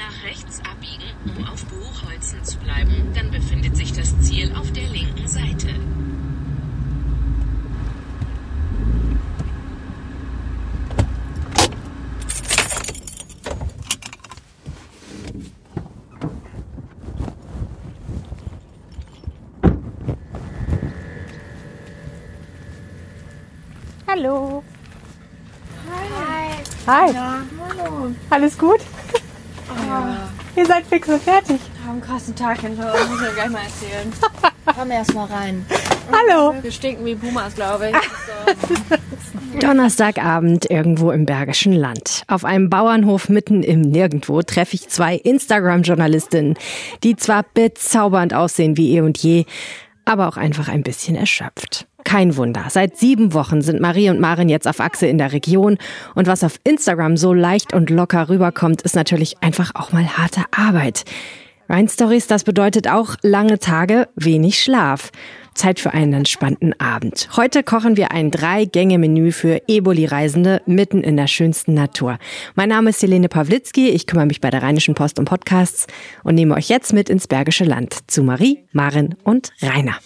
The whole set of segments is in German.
nach rechts abbiegen, um auf Buchholzen zu bleiben. Dann befindet sich das Ziel auf der linken Seite. Hallo. Hi. Hi. Ja, hallo. Alles gut? Ihr seid fix und fertig. Wir haben einen krassen Tag hinter uns, muss ich ja gleich mal erzählen. Komm erst mal rein. Hallo. Wir stinken wie Pumas, glaube ich. Donnerstagabend irgendwo im Bergischen Land. Auf einem Bauernhof mitten im Nirgendwo treffe ich zwei Instagram-Journalistinnen, die zwar bezaubernd aussehen wie eh und je, aber auch einfach ein bisschen erschöpft. Kein Wunder. Seit sieben Wochen sind Marie und Maren jetzt auf Achse in der Region. Und was auf Instagram so leicht und locker rüberkommt, ist natürlich einfach auch mal harte Arbeit. Rhein Stories, das bedeutet auch lange Tage, wenig Schlaf. Zeit für einen entspannten Abend. Heute kochen wir ein Drei-Gänge-Menü für Eboli-Reisende mitten in der schönsten Natur. Mein Name ist Helene Pawlitzki, ich kümmere mich bei der Rheinischen Post um Podcasts und nehme euch jetzt mit ins Bergische Land zu Marie, Maren und Rainer.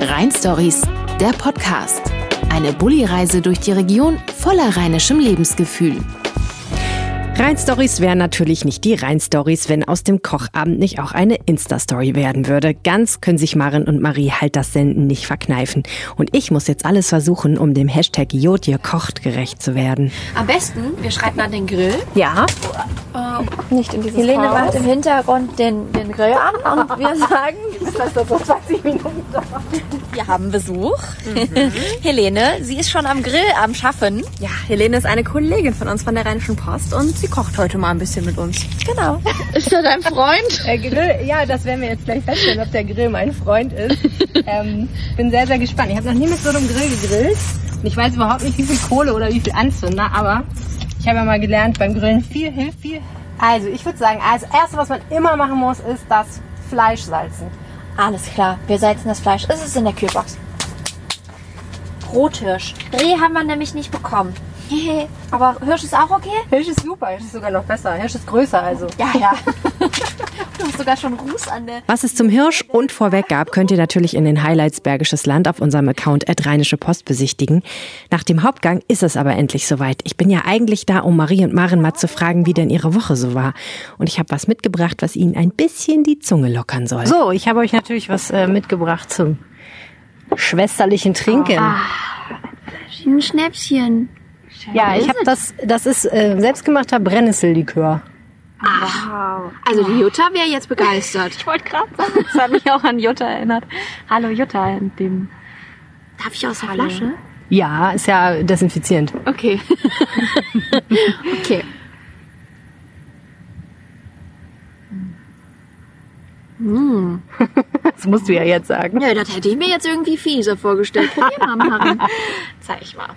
Rhein Stories, der Podcast. Eine Bulli-Reise durch die Region voller rheinischem Lebensgefühl. Rhein-Stories wären natürlich nicht die Rhein-Stories, wenn aus dem Kochabend nicht auch eine Insta-Story werden würde. Ganz können sich Maren und Marie halt das Senden nicht verkneifen. Und ich muss jetzt alles versuchen, um dem Hashtag Jodje kocht gerecht zu werden. Am besten, wir schreiten an den Grill. Ja. Nicht in dieses Helene macht im Hintergrund den, den Grill an und wir sagen, dass das so 20 Minuten dauert. Wir haben Besuch. Helene, sie ist schon am Grill am Schaffen. Ja, Helene ist eine Kollegin von uns von der Rheinischen Post und sie kocht heute mal ein bisschen mit uns. Genau. Ist er dein Freund? Der Grill, ja, das werden wir jetzt gleich feststellen, ob der Grill mein Freund ist. ähm, bin sehr, sehr gespannt. Ich habe noch nie mit so einem Grill gegrillt. Und ich weiß überhaupt nicht, wie viel Kohle oder wie viel Anzünder, aber ich habe ja mal gelernt, beim Grillen viel hilft viel. Also, ich würde sagen, als erste, was man immer machen muss, ist das Fleisch salzen. Alles klar, wir salzen das Fleisch. Es ist in der Kühlbox. Rothirsch. Reh haben wir nämlich nicht bekommen. Hehe. Aber Hirsch ist auch okay? Hirsch ist super, Hirsch ist sogar noch besser. Hirsch ist größer, also. Ja, ja. du hast sogar schon Ruß an der. Was es zum Hirsch und vorweg gab, könnt ihr natürlich in den Highlights Bergisches Land auf unserem Account at Rheinische Post besichtigen. Nach dem Hauptgang ist es aber endlich soweit. Ich bin ja eigentlich da, um Marie und Maren mal zu fragen, wie denn ihre Woche so war. Und ich habe was mitgebracht, was ihnen ein bisschen die Zunge lockern soll. So, ich habe euch natürlich was äh, mitgebracht zum schwesterlichen Trinken. Ein Schnäpschen. Ja, ich habe das, das ist äh, selbstgemachter Brennnessellikör. Also die Jutta wäre jetzt begeistert. Ich wollte gerade sagen, das hat mich auch an Jutta erinnert. Hallo Jutta, in dem. Darf ich aus der Flasche? Ja, ist ja desinfizierend. Okay. Okay. Das musst du ja jetzt sagen. Ja, das hätte ich mir jetzt irgendwie fieser vorgestellt. Probier mal, Maren. Zeig ich mal.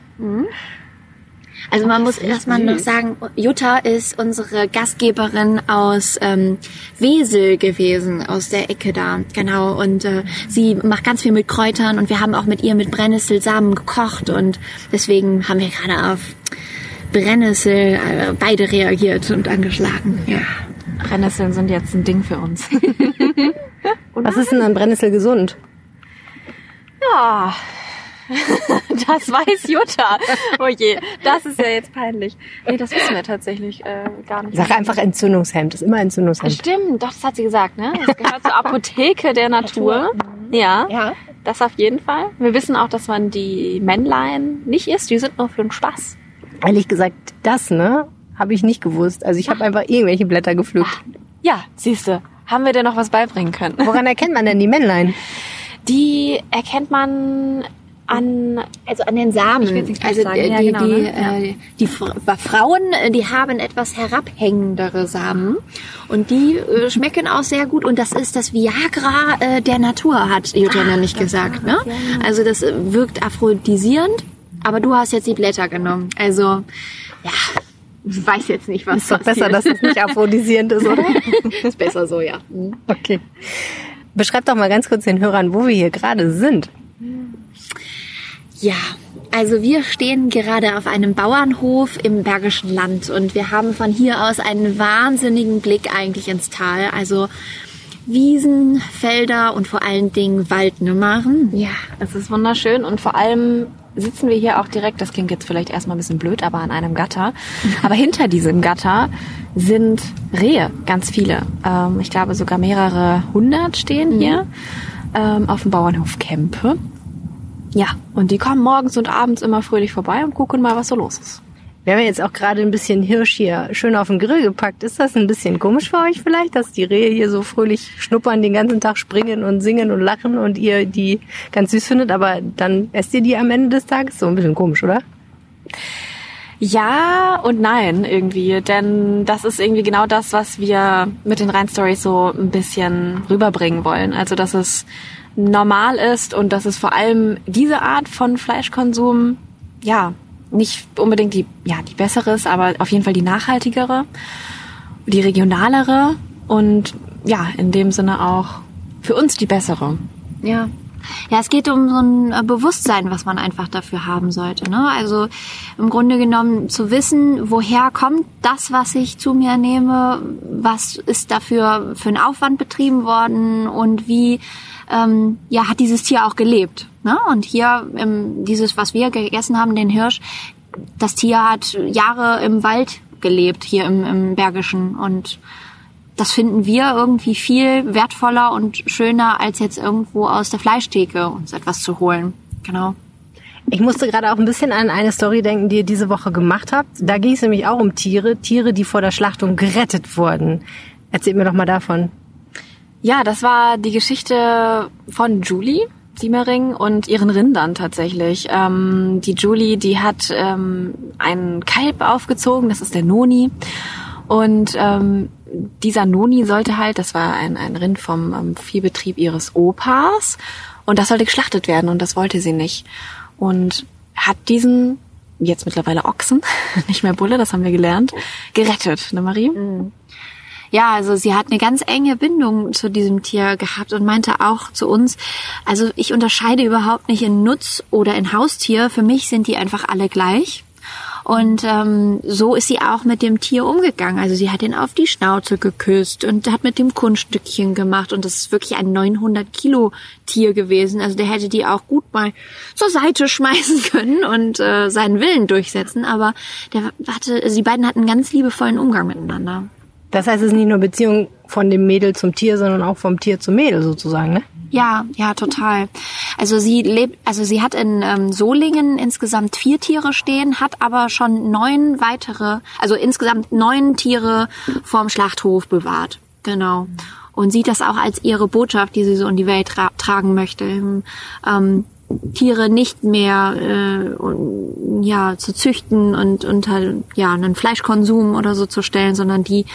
Also man muss erstmal noch sagen, Jutta ist unsere Gastgeberin aus ähm, Wesel gewesen, aus der Ecke da. Genau. Und äh, sie macht ganz viel mit Kräutern und wir haben auch mit ihr mit Brennnesselsamen gekocht und deswegen haben wir gerade auf Brennnessel äh, beide reagiert und angeschlagen. Ja. Brennnesseln sind jetzt ein Ding für uns. Was ist denn an Brennnessel gesund? Ja. Das weiß Jutta. Oh je, das ist ja jetzt peinlich. Nee, das wissen wir tatsächlich äh, gar nicht. Sag einfach Entzündungshemd. Ist immer Entzündungshemd. Stimmt, doch, das hat sie gesagt, ne? Das gehört zur Apotheke der Natur. Ja, Ja. das auf jeden Fall. Wir wissen auch, dass man die Männlein nicht isst, die sind nur für den Spaß. Ehrlich gesagt, das, ne, habe ich nicht gewusst. Also ich habe einfach irgendwelche Blätter gepflückt. Ja, siehste, haben wir dir noch was beibringen können. Woran erkennt man denn die Männlein? Die erkennt man an Also an den Samen. Nicht also die, Ja, genau, die, ne? äh, die Frauen, äh, die haben etwas herabhängendere Samen und die äh, schmecken auch sehr gut und das ist das Viagra äh, der Natur, hat Jutta nämlich gesagt. Ne? Also das äh, wirkt aphrodisierend, aber du hast jetzt die Blätter genommen. Also ja, ich weiß jetzt nicht, was Ist doch besser, dass es nicht aphrodisierend ist, oder? ist besser so, ja. Okay. Beschreib doch mal ganz kurz den Hörern, wo wir hier gerade sind. Ja, also wir stehen gerade auf einem Bauernhof im Bergischen Land und wir haben von hier aus einen wahnsinnigen Blick eigentlich ins Tal. Also Wiesen, Felder und vor allen Dingen Wald, Maren? Ja, es ist wunderschön und vor allem sitzen wir hier auch direkt, das klingt jetzt vielleicht erstmal ein bisschen blöd, aber an einem Gatter. Aber hinter diesem Gatter sind Rehe, ganz viele. Ähm, ich glaube sogar mehrere hundert stehen hier ähm, auf dem Bauernhof Kempe. Ja, und die kommen morgens und abends immer fröhlich vorbei und gucken mal, was so los ist. Wir haben jetzt auch gerade ein bisschen Hirsch hier schön auf den Grill gepackt. Ist das ein bisschen komisch für euch vielleicht, dass die Rehe hier so fröhlich schnuppern, den ganzen Tag springen und singen und lachen und ihr die ganz süß findet, aber dann esst ihr die am Ende des Tages? So ein bisschen komisch, oder? Ja und nein irgendwie, denn das ist irgendwie genau das, was wir mit den Rhein Stories so ein bisschen rüberbringen wollen. Also dass es normal ist und dass es vor allem diese Art von Fleischkonsum ja nicht unbedingt die ja die bessere ist, aber auf jeden Fall die nachhaltigere, die regionalere und ja in dem Sinne auch für uns die bessere. Ja. Ja, es geht um so ein äh, Bewusstsein, was man einfach dafür haben sollte. Ne? Also im Grunde genommen zu wissen, woher kommt das, was ich zu mir nehme, was ist dafür für ein Aufwand betrieben worden und wie ähm, ja, hat dieses Tier auch gelebt. Ne? Und hier ähm, dieses, was wir gegessen haben, den Hirsch, das Tier hat Jahre im Wald gelebt, hier im, im Bergischen und das finden wir irgendwie viel wertvoller und schöner, als jetzt irgendwo aus der Fleischtheke uns etwas zu holen. Genau. Ich musste gerade auch ein bisschen an eine Story denken, die ihr diese Woche gemacht habt. Da ging es nämlich auch um Tiere, Tiere, die vor der Schlachtung gerettet wurden. Erzählt mir doch mal davon. Ja, das war die Geschichte von Julie. Siemering und ihren Rindern tatsächlich. Ähm, die Julie, die hat ähm, einen Kalb aufgezogen, das ist der Noni. Und ähm, dieser Noni sollte halt, das war ein, ein Rind vom ähm, Viehbetrieb ihres Opas, und das sollte geschlachtet werden und das wollte sie nicht. Und hat diesen, jetzt mittlerweile Ochsen, nicht mehr Bulle, das haben wir gelernt, gerettet, ne Marie? Ja, also sie hat eine ganz enge Bindung zu diesem Tier gehabt und meinte auch zu uns, also ich unterscheide überhaupt nicht in Nutz oder in Haustier. Für mich sind die einfach alle gleich. Und ähm, so ist sie auch mit dem Tier umgegangen. Also sie hat ihn auf die Schnauze geküsst und hat mit dem Kunststückchen gemacht. Und das ist wirklich ein 900 Kilo Tier gewesen. Also der hätte die auch gut mal zur Seite schmeißen können und äh, seinen Willen durchsetzen. Aber der hatte, die beiden hatten einen ganz liebevollen Umgang miteinander. Das heißt, es ist nicht nur Beziehung von dem Mädel zum Tier, sondern auch vom Tier zum Mädel sozusagen, ne? Ja, ja, total. Also sie lebt, also sie hat in ähm, Solingen insgesamt vier Tiere stehen, hat aber schon neun weitere, also insgesamt neun Tiere vorm Schlachthof bewahrt. Genau. Und sieht das auch als ihre Botschaft, die sie so in die Welt tra tragen möchte. Ähm, Tiere nicht mehr äh, ja zu züchten und unter ja einen Fleischkonsum oder so zu stellen, sondern die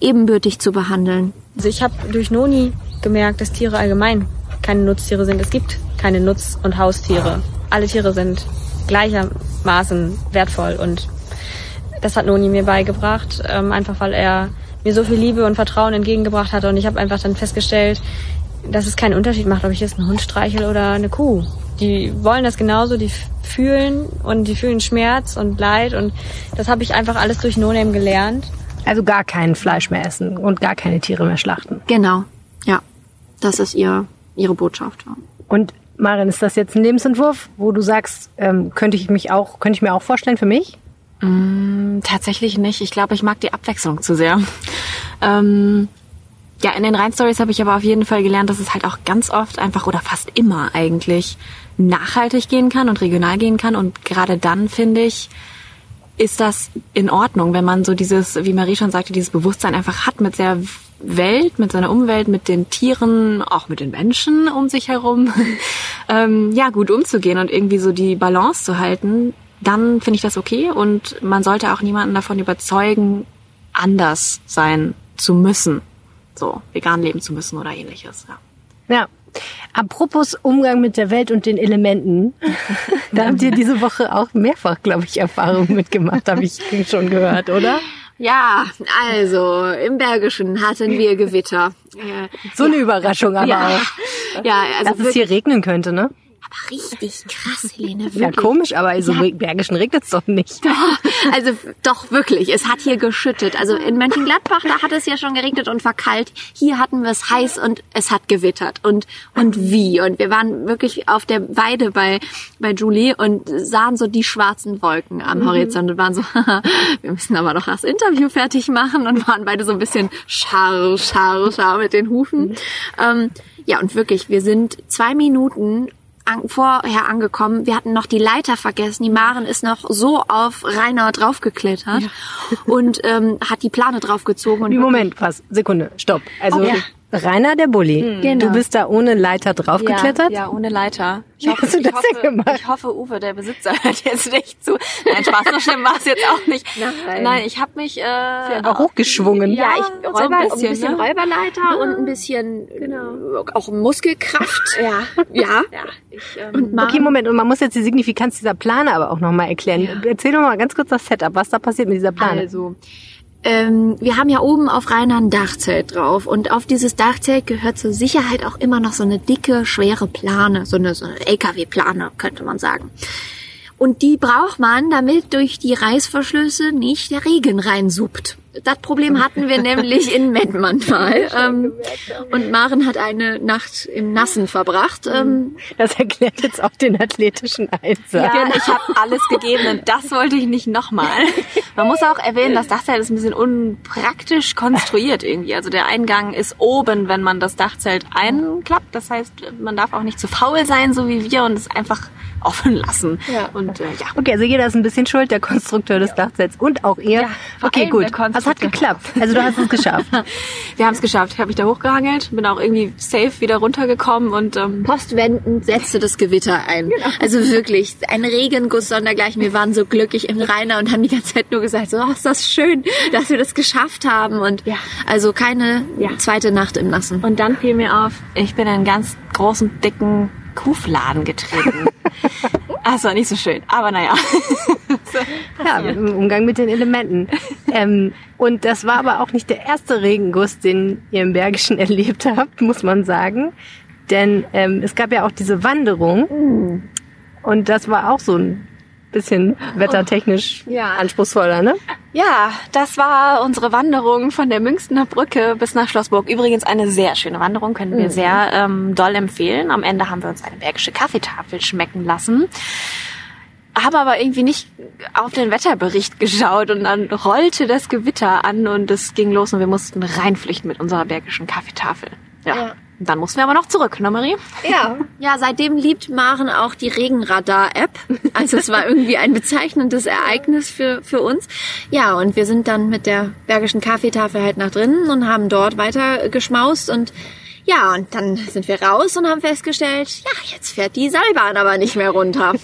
ebenbürtig zu behandeln. Also ich habe durch Noni gemerkt, dass Tiere allgemein keine Nutztiere sind. Es gibt keine Nutz- und Haustiere. Alle Tiere sind gleichermaßen wertvoll und das hat Noni mir beigebracht, ähm, einfach weil er mir so viel Liebe und Vertrauen entgegengebracht hat und ich habe einfach dann festgestellt, dass es keinen Unterschied macht, ob ich jetzt einen Hund streichel oder eine Kuh. Die wollen das genauso, die fühlen und die fühlen Schmerz und Leid und das habe ich einfach alles durch No-Name gelernt. Also gar kein Fleisch mehr essen und gar keine Tiere mehr schlachten. Genau. Ja. Das ist ihr, ihre Botschaft. Und Marin, ist das jetzt ein Lebensentwurf, wo du sagst, ähm, könnte ich mich auch, könnte ich mir auch vorstellen für mich? Mm, tatsächlich nicht. Ich glaube, ich mag die Abwechslung zu sehr. Ähm, ja, in den Rhein-Stories habe ich aber auf jeden Fall gelernt, dass es halt auch ganz oft einfach oder fast immer eigentlich nachhaltig gehen kann und regional gehen kann. Und gerade dann, finde ich, ist das in Ordnung, wenn man so dieses, wie Marie schon sagte, dieses Bewusstsein einfach hat mit der Welt, mit seiner Umwelt, mit den Tieren, auch mit den Menschen um sich herum, ähm, ja, gut umzugehen und irgendwie so die Balance zu halten, dann finde ich das okay und man sollte auch niemanden davon überzeugen, anders sein zu müssen. So, vegan leben zu müssen oder ähnliches, ja. Ja. Apropos Umgang mit der Welt und den Elementen, da habt ihr diese Woche auch mehrfach, glaube ich, Erfahrungen mitgemacht, habe ich schon gehört, oder? Ja, also im Bergischen hatten wir Gewitter. So eine Überraschung aber ja, auch. ja, also Dass es hier regnen könnte, ne? Aber richtig krass, Helene, wirklich. Ja, komisch, aber so im Bergischen regnet es doch nicht. Also doch wirklich, es hat hier geschüttet. Also in Mönchengladbach, da hat es ja schon geregnet und war kalt. Hier hatten wir es heiß und es hat gewittert. Und, und wie? Und wir waren wirklich auf der Weide bei, bei Julie und sahen so die schwarzen Wolken am Horizont und waren so, haha, wir müssen aber noch das Interview fertig machen und waren beide so ein bisschen scharr, scharr, scharr mit den Hufen. Ähm, ja, und wirklich, wir sind zwei Minuten an, vorher angekommen. Wir hatten noch die Leiter vergessen. Die Maren ist noch so auf Rainer draufgeklettert und ähm, hat die Plane draufgezogen. Und Moment, was? Sekunde, stopp. Also Okay. Rainer der Bulli, Genau. du bist da ohne Leiter draufgeklettert? Ja, ja, ohne Leiter. Ich hoffe, hast du das hoffe, denn gemacht? ich hoffe, Uwe, der Besitzer, hört jetzt nicht zu. Nein, Spaß, so schlimm war es jetzt auch nicht. Nein. Nein, ich habe mich... Äh, Aber hochgeschwungen. Ja, ich so Räuber, ein ein bisschen, bisschen, ne? Räuberleiter und ein bisschen auch Muskelkraft. Ja. Ja. ja, ich, ähm, Okay, Moment, und man muss jetzt die Signifikanz dieser Plane aber auch nochmal erklären. Erzähl doch mal ganz kurz das Setup, was da passiert mit dieser Plane. Also, ähm, wir haben ja oben auf Rainer ein Dachzelt drauf und auf dieses Dachzelt gehört zur Sicherheit auch immer noch so eine dicke, schwere Plane, so eine, so eine LKW-Plane, könnte man sagen. Und die braucht man, damit durch die Reißverschlüsse nicht der Regen reinsuppt. Das Problem hatten wir nämlich in Mettmann mal. Ähm, und Maren hat eine Nacht im Nassen verbracht. Ähm, Das erklärt jetzt auch den athletischen Einsatz. Ja, ich habe alles gegeben und das wollte ich nicht nochmal. Man muss auch erwähnen, das Dachzelt ist ein bisschen unpraktisch konstruiert irgendwie. Also der Eingang ist oben, wenn man das Dachzelt einklappt. Das heißt, man darf auch nicht zu faul sein, so wie wir, und es einfach offen lassen. Ja. Und äh, ja. Okay, also jeder ist ein bisschen schuld, der Konstrukteur des Dachzelts und auch ihr. vor okay, gut. Was hat geklappt? Also du hast es geschafft. Wir haben es geschafft. Ich habe mich da hochgehangelt, bin auch irgendwie safe wieder runtergekommen und ähm, postwendend setzte das Gewitter ein. Also wirklich, ein Regenguss sondergleichen. Wir waren so glücklich im Rainer und haben die ganze Zeit nur gesagt, so, oh, ist das schön, dass wir das geschafft haben. Und also keine zweite Nacht im Nassen. Und dann fiel mir auf, ich bin in einen ganz großen, dicken Kuhfladen getreten. Es war nicht so schön, aber naja. Ja, im Umgang mit den Elementen. Ähm, und das war aber auch nicht der erste Regenguss, den ihr im Bergischen erlebt habt, muss man sagen. Denn ähm, es gab ja auch diese Wanderung. Und das war auch so ein bisschen wettertechnisch Ja. anspruchsvoller, ne? Ja, das war unsere Wanderung von der Münchner Brücke bis nach Schlossburg. Übrigens eine sehr schöne Wanderung, können wir sehr ähm, doll empfehlen. Am Ende haben wir uns eine bergische Kaffeetafel schmecken lassen. Haben aber irgendwie nicht auf den Wetterbericht geschaut und dann rollte das Gewitter an und es ging los und wir mussten reinflüchten mit unserer bergischen Kaffeetafel. Ja. Ja. Dann mussten wir aber noch zurück, ne Marie? Ja. Ja, seitdem liebt Maren auch die Regenradar-App. Also es war irgendwie ein bezeichnendes Ereignis für, für uns. Ja, und wir sind dann mit der Bergischen Kaffeetafel halt nach drinnen und haben dort weiter geschmaust und ja, und dann sind wir raus und haben festgestellt, ja, jetzt fährt die Seilbahn aber nicht mehr runter.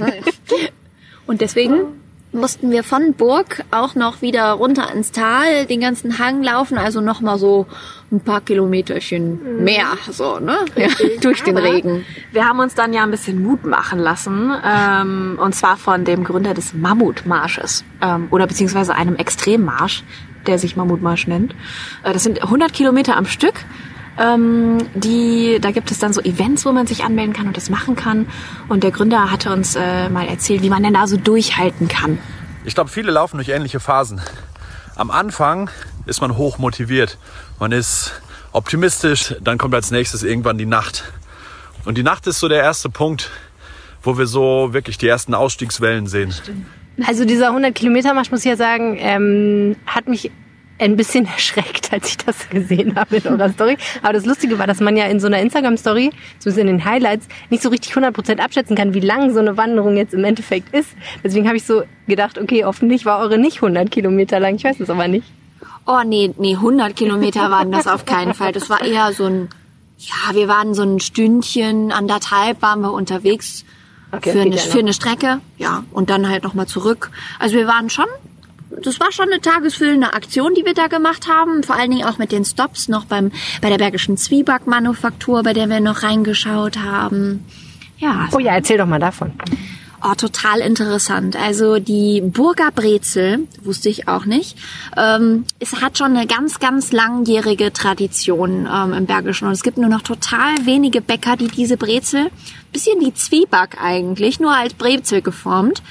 Und deswegen mussten wir von Burg auch noch wieder runter ins Tal, den ganzen Hang laufen, also noch mal so ein paar Kilometerchen mehr, so, ne? Ja, durch den Regen. Wir haben uns dann ja ein bisschen Mut machen lassen, ähm, und zwar von dem Gründer des Mammutmarsches ähm, oder beziehungsweise einem Extremmarsch, der sich Mammutmarsch nennt. Äh, das sind 100 Kilometer am Stück. Ähm, die, da gibt es dann so Events, wo man sich anmelden kann und das machen kann. Und der Gründer hatte uns äh, mal erzählt, wie man denn da so durchhalten kann. Ich glaube, viele laufen durch ähnliche Phasen. Am Anfang ist man hoch motiviert. Man ist optimistisch. Dann kommt als nächstes irgendwann die Nacht. Und die Nacht ist so der erste Punkt, wo wir so wirklich die ersten Ausstiegswellen sehen. Also dieser 100 Kilometer Marsch, muss ich ja sagen, ähm, hat mich ein bisschen erschreckt, als ich das gesehen habe in eurer Story. Aber das Lustige war, dass man ja in so einer Instagram-Story, zumindest in den Highlights, nicht so richtig 100% abschätzen kann, wie lang so eine Wanderung jetzt im Endeffekt ist. Deswegen habe ich so gedacht, okay, hoffentlich war eure nicht 100 Kilometer lang. Ich weiß es aber nicht. Oh nee, nee, 100 Kilometer waren das auf keinen Fall. Das war eher so ein, ja, wir waren so ein Stündchen, anderthalb waren wir unterwegs Okay, für, eine, ja für eine Strecke, ja, und dann halt nochmal zurück. Also wir waren schon, das war schon eine tagesfüllende Aktion, die wir da gemacht haben. Vor allen Dingen auch mit den Stops noch beim, bei der Bergischen Zwiebackmanufaktur, bei der wir noch reingeschaut haben. Ja, Oh ja, erzähl doch mal davon. Oh, total interessant. Also die Burger Brezel, wusste ich auch nicht, ähm, es hat schon eine ganz, ganz langjährige Tradition ähm, im Bergischen. Und es gibt nur noch total wenige Bäcker, die diese Brezel, bisschen wie Zwieback eigentlich, nur als Brezel geformt,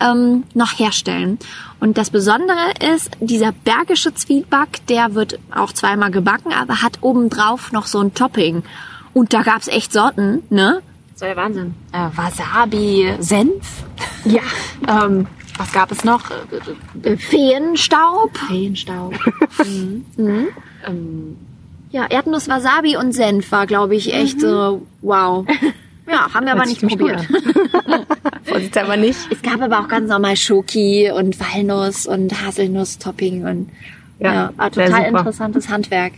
ähm, noch herstellen. Und das Besondere ist, dieser bergische Zwieback, der wird auch zweimal gebacken, aber hat obendrauf noch so ein Topping. Und da gab's echt Sorten, ne? Das war der Wahnsinn. Äh, Wasabi, Senf. Ja. Ähm, was gab es noch? Äh, Feenstaub. Feenstaub. Mhm. ähm, Ja, Erdnuss, Wasabi und Senf war, glaube ich, echt so, wow. Ja, haben wir aber nicht probiert. Vorsichtshalber nicht. Es gab aber auch ganz normal Schoki und Walnuss und Haselnuss-Topping und Ja, ja, total super. interessantes Handwerk.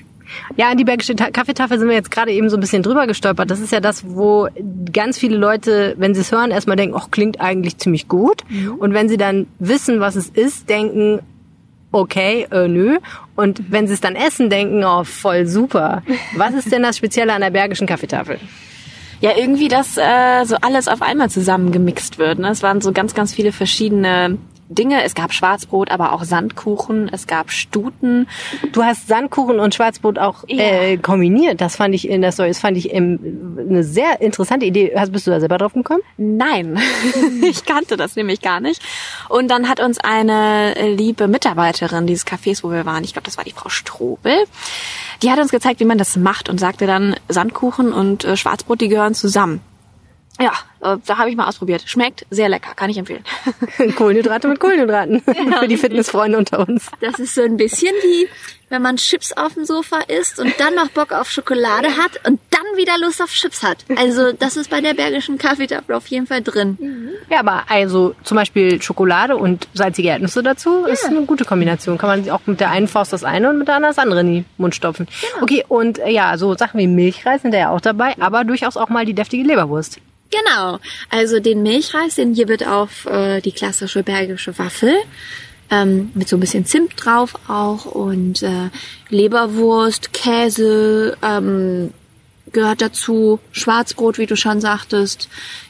Ja, an die Bergische Ta Kaffeetafel sind wir jetzt gerade eben so ein bisschen drüber gestolpert. Das ist ja das, wo ganz viele Leute, wenn sie es hören, erstmal denken, ach, klingt eigentlich ziemlich gut. Und wenn sie dann wissen, was es ist, denken, okay, äh, nö. Und wenn sie es dann essen, denken, oh, voll super. Was ist denn das Spezielle an der Bergischen Kaffeetafel? Ja, irgendwie, dass äh, so alles auf einmal zusammengemixt wird. Ne? Es waren so ganz, ganz viele verschiedene Dinge. Es gab Schwarzbrot, aber auch Sandkuchen. Es gab Stuten. Du hast Sandkuchen und Schwarzbrot auch äh, kombiniert. Das fand ich in der Story, das fand ich ähm, eine sehr interessante Idee. Hast, bist du da selber drauf gekommen? Nein, ich kannte das nämlich gar nicht. Und dann hat uns eine liebe Mitarbeiterin dieses Cafés, wo wir waren, ich glaube, das war die Frau Strobel, die hat uns gezeigt, wie man das macht und sagte dann, Sandkuchen und äh, Schwarzbrot, die gehören zusammen. Ja, äh, da habe ich mal ausprobiert. Schmeckt sehr lecker, kann ich empfehlen. Kohlenhydrate mit Kohlenhydraten. Für die Fitnessfreunde unter uns. Das ist so ein bisschen wie, wenn man Chips auf dem Sofa isst und dann noch Bock auf Schokolade hat und dann wieder Lust auf Chips hat. Also das ist bei der bergischen Kaffeetafel auf jeden Fall drin. Ja, aber also zum Beispiel Schokolade und salzige Erdnüsse dazu ist eine gute Kombination. Kann man auch mit der einen Faust das eine und mit der anderen das andere in den Mund stopfen. Okay, und äh, ja, so Sachen wie Milchreis sind da ja auch dabei, aber durchaus auch mal die deftige Leberwurst. Genau. Also den Milchreis, den hier wird auf äh, die klassische bergische Waffel. Ähm, mit so ein bisschen Zimt drauf auch und äh, Leberwurst, Käse ähm, gehört dazu, Schwarzbrot, wie du schon sagtest,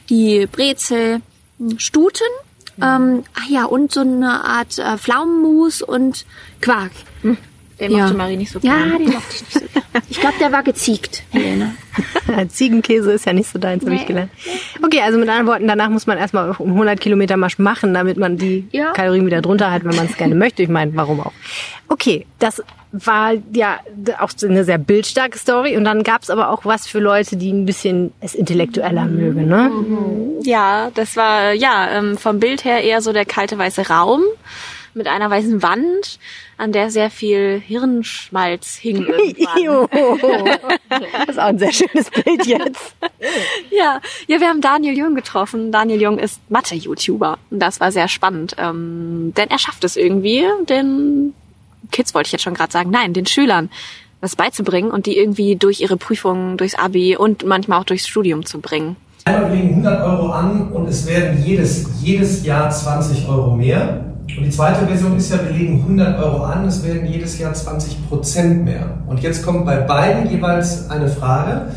die Brezel, Stuten, ähm, ach ja, und so eine Art äh, Pflaumenmus und Quark. Den Ja. mochte Marie nicht so Ja, gern. den mochte ich nicht so gern. Ich glaube, der war geziegt, Helene. Ziegenkäse ist ja nicht so deins, habe ich gelernt. Okay, also mit anderen Worten, danach muss man erstmal um 100 Kilometer Marsch machen, damit man die Ja. Kalorien wieder drunter hat, wenn man es gerne möchte. Ich meine, warum auch. Okay, das war ja auch so eine sehr bildstarke Story. Und dann gab's aber auch was für Leute, die ein bisschen es intellektueller mögen, ne? Ja, das war ja ähm, vom Bild her eher so der kalte weiße Raum mit einer weißen Wand, an der sehr viel Hirnschmalz hing. Das ist auch ein sehr schönes Bild jetzt. ja, ja, wir haben Daniel Jung getroffen. Daniel Jung ist Mathe-YouTuber und das war sehr spannend, ähm, denn er schafft es irgendwie, den Kids wollte ich jetzt schon gerade sagen, nein, den Schülern was beizubringen und die irgendwie durch ihre Prüfungen, durchs Abi und manchmal auch durchs Studium zu bringen. Einmal legen 100 Euro an und es werden jedes, jedes Jahr 20 Euro mehr. Und die zweite Version ist ja, wir legen 100 Euro an, es werden jedes Jahr 20 Prozent mehr. Und jetzt kommt bei beiden jeweils eine Frage.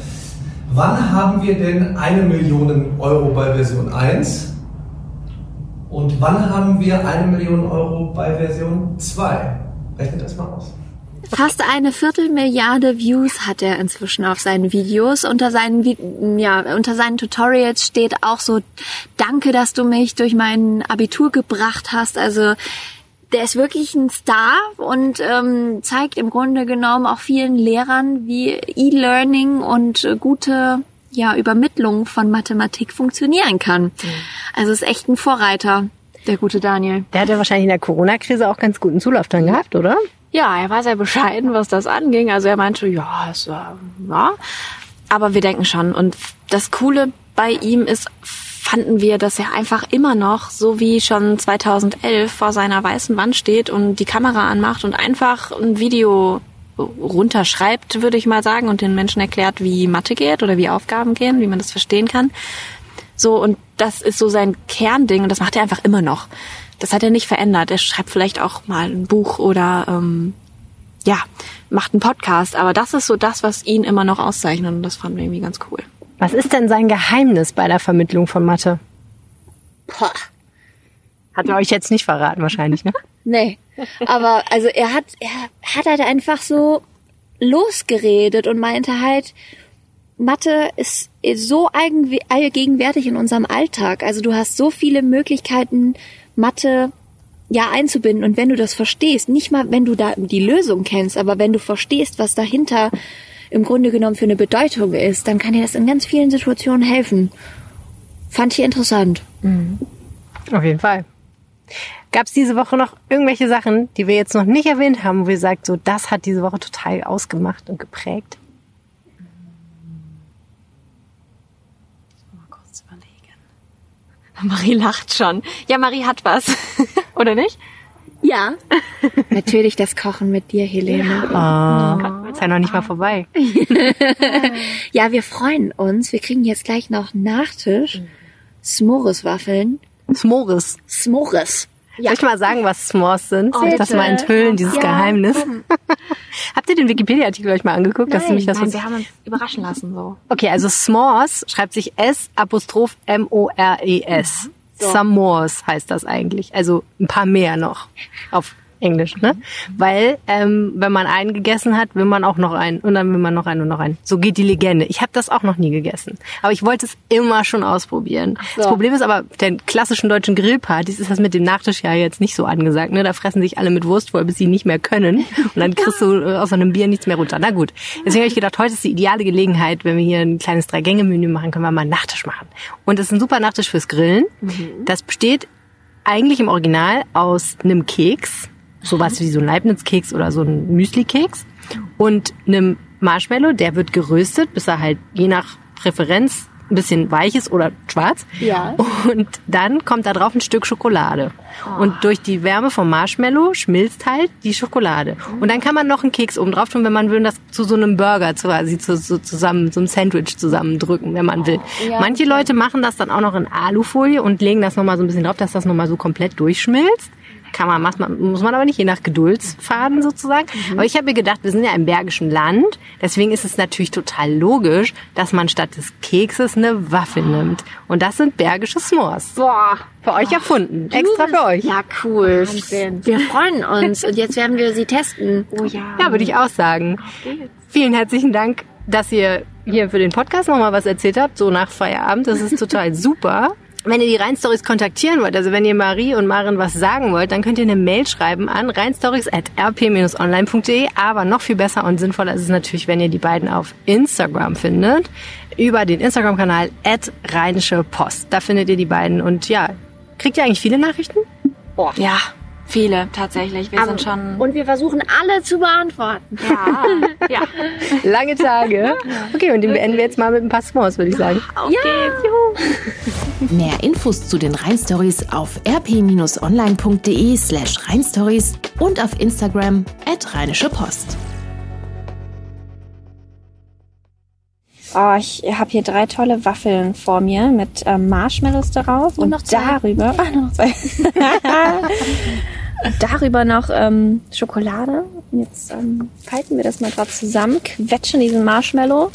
Wann haben wir denn eine Million Euro bei Version 1? Und wann haben wir eine Million Euro bei Version 2? Rechnet das mal aus. Fast eine Viertelmilliarde Views hat er inzwischen auf seinen Videos. Unter seinen, ja, unter seinen Tutorials steht auch so, danke, dass du mich durch mein Abitur gebracht hast. Also, der ist wirklich ein Star und ähm, zeigt im Grunde genommen auch vielen Lehrern, wie E-Learning und äh, gute ja, Übermittlung von Mathematik funktionieren kann. Also ist echt ein Vorreiter, der gute Daniel. Der hat ja wahrscheinlich in der Corona-Krise auch ganz guten Zulauf dann gehabt, oder? Ja, er war sehr bescheiden, was das anging. Also er meinte, ja, es war, ja. Aber wir denken schon. Und das Coole bei ihm ist, fanden wir, dass er einfach immer noch, so wie schon 2011, vor seiner weißen Wand steht und die Kamera anmacht und einfach ein Video runterschreibt, würde ich mal sagen, und den Menschen erklärt, wie Mathe geht oder wie Aufgaben gehen, wie man das verstehen kann. So, und das ist so sein Kernding und das macht er einfach immer noch. Das hat er nicht verändert. Er schreibt vielleicht auch mal ein Buch oder ähm, ja, macht einen Podcast, aber das ist so das, was ihn immer noch auszeichnet und das fanden wir irgendwie ganz cool. Was ist denn sein Geheimnis bei der Vermittlung von Mathe? Pah. Hat er euch jetzt nicht verraten wahrscheinlich, ne? Nee. Aber also er hat, er hat halt einfach so losgeredet und meinte halt, Mathe ist so allgegenwärtig in unserem Alltag. Also du hast so viele Möglichkeiten, Mathe ja einzubinden. Und wenn du das verstehst, nicht mal wenn du da die Lösung kennst, aber wenn du verstehst, was dahinter im Grunde genommen für eine Bedeutung ist, dann kann dir das in ganz vielen Situationen helfen. Fand ich interessant. Auf jeden Fall. Gab es diese Woche noch irgendwelche Sachen, die wir jetzt noch nicht erwähnt haben, wo ihr sagt, so das hat diese Woche total ausgemacht und geprägt? Mal kurz überlegen. Marie lacht schon. Ja, Marie hat was. Oder nicht? Ja. Natürlich das Kochen mit dir, Helene. Oh, ist ja noch nicht mal vorbei. Ja, wir freuen uns. Wir kriegen jetzt gleich noch Nachtisch. S'mores-Waffeln. S'mores. S'mores. Soll ich mal sagen, was S'mores sind? Soll ich das mal enthüllen, dieses Geheimnis? Habt ihr den Wikipedia-Artikel euch mal angeguckt? dass nämlich das Nein, wir haben uns überraschen lassen so. Okay, also S'mores schreibt sich S Apostroph M O R E S. S'mores heißt das eigentlich. Also ein paar mehr noch auf Englisch, ne? Weil ähm, wenn man einen gegessen hat, will man auch noch einen und dann will man noch einen und noch einen. So geht die Legende. Ich habe das auch noch nie gegessen, aber ich wollte es immer schon ausprobieren. Das Problem ist aber, den klassischen deutschen Grillpartys ist das mit dem Nachtisch ja jetzt nicht so angesagt. Ne? Da fressen sich alle mit Wurst voll, bis sie nicht mehr können und dann kriegst du äh, aus so einem Bier nichts mehr runter. Na gut, deswegen habe ich gedacht, heute ist die ideale Gelegenheit, wenn wir hier ein kleines Drei-Gänge-Menü machen, können wir mal einen Nachtisch machen. Und das ist ein super Nachtisch fürs Grillen. Das besteht eigentlich im Original aus einem Keks, sowas wie so ein Leibniz-Keks oder so ein Müsli-Keks und einem Marshmallow, der wird geröstet, bis er halt je nach Präferenz ein bisschen weich ist oder schwarz. Ja. Und dann kommt da drauf ein Stück Schokolade. Und durch die Wärme vom Marshmallow schmilzt halt die Schokolade. Und dann kann man noch einen Keks oben drauf tun, wenn man will, und das zu so einem Burger quasi zu, so zusammen, so einem Sandwich zusammendrücken, wenn man will. Manche Leute machen das dann auch noch in Alufolie und legen das nochmal so ein bisschen drauf, dass das nochmal so komplett durchschmilzt. Kann man, macht man, muss man aber nicht, je nach Geduldsfaden sozusagen. Aber ich habe mir gedacht, wir sind ja im bergischen Land, deswegen ist es natürlich total logisch, dass man statt des Kekses eine Waffe nimmt. Und das sind bergische S'mores. Boah. Für euch erfunden. Extra für euch. Ja, cool. Wir freuen uns. Und jetzt werden wir sie testen. Oh ja. Ja, würde ich auch sagen. Vielen herzlichen Dank, dass ihr hier für den Podcast nochmal was erzählt habt, so nach Feierabend. Das ist total super. Wenn ihr die Rheinstories kontaktieren wollt, also wenn ihr Marie und Maren was sagen wollt, dann könnt ihr eine Mail schreiben an rheinstories.rp-online.de. Aber noch viel besser und sinnvoller ist es natürlich, wenn ihr die beiden auf Instagram findet. Über den Instagram-Kanal rheinische Post. Da findet ihr die beiden. Und ja, kriegt ihr eigentlich viele Nachrichten? Ja, viele tatsächlich. Wir sind schon. Und wir versuchen alle zu beantworten. Ja, ja. Lange Tage. Okay, und den beenden wir jetzt mal mit ein paar S'mores, würde ich sagen. Mehr Infos zu den Rheinstories auf rp-online.de slash rheinstories und auf Instagram at rheinische Post. Oh, ich habe hier drei tolle Waffeln vor mir mit ähm, Marshmallows darauf und, noch zwei. darüber ah, nur noch zwei. Und darüber noch ähm, Schokolade. Jetzt ähm, falten wir das mal gerade zusammen, quetschen diesen Marshmallow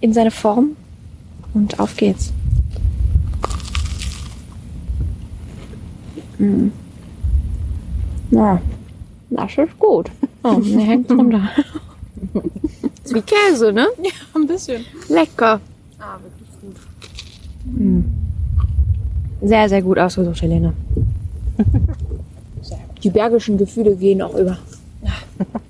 in seine Form und auf geht's. Mm. Ja, das ist gut. Oh, der hängt runter. ist wie Käse, ne? Ein bisschen. Lecker. Mm. Sehr, sehr gut ausgesucht, Helene. die bergischen Gefühle gehen auch über.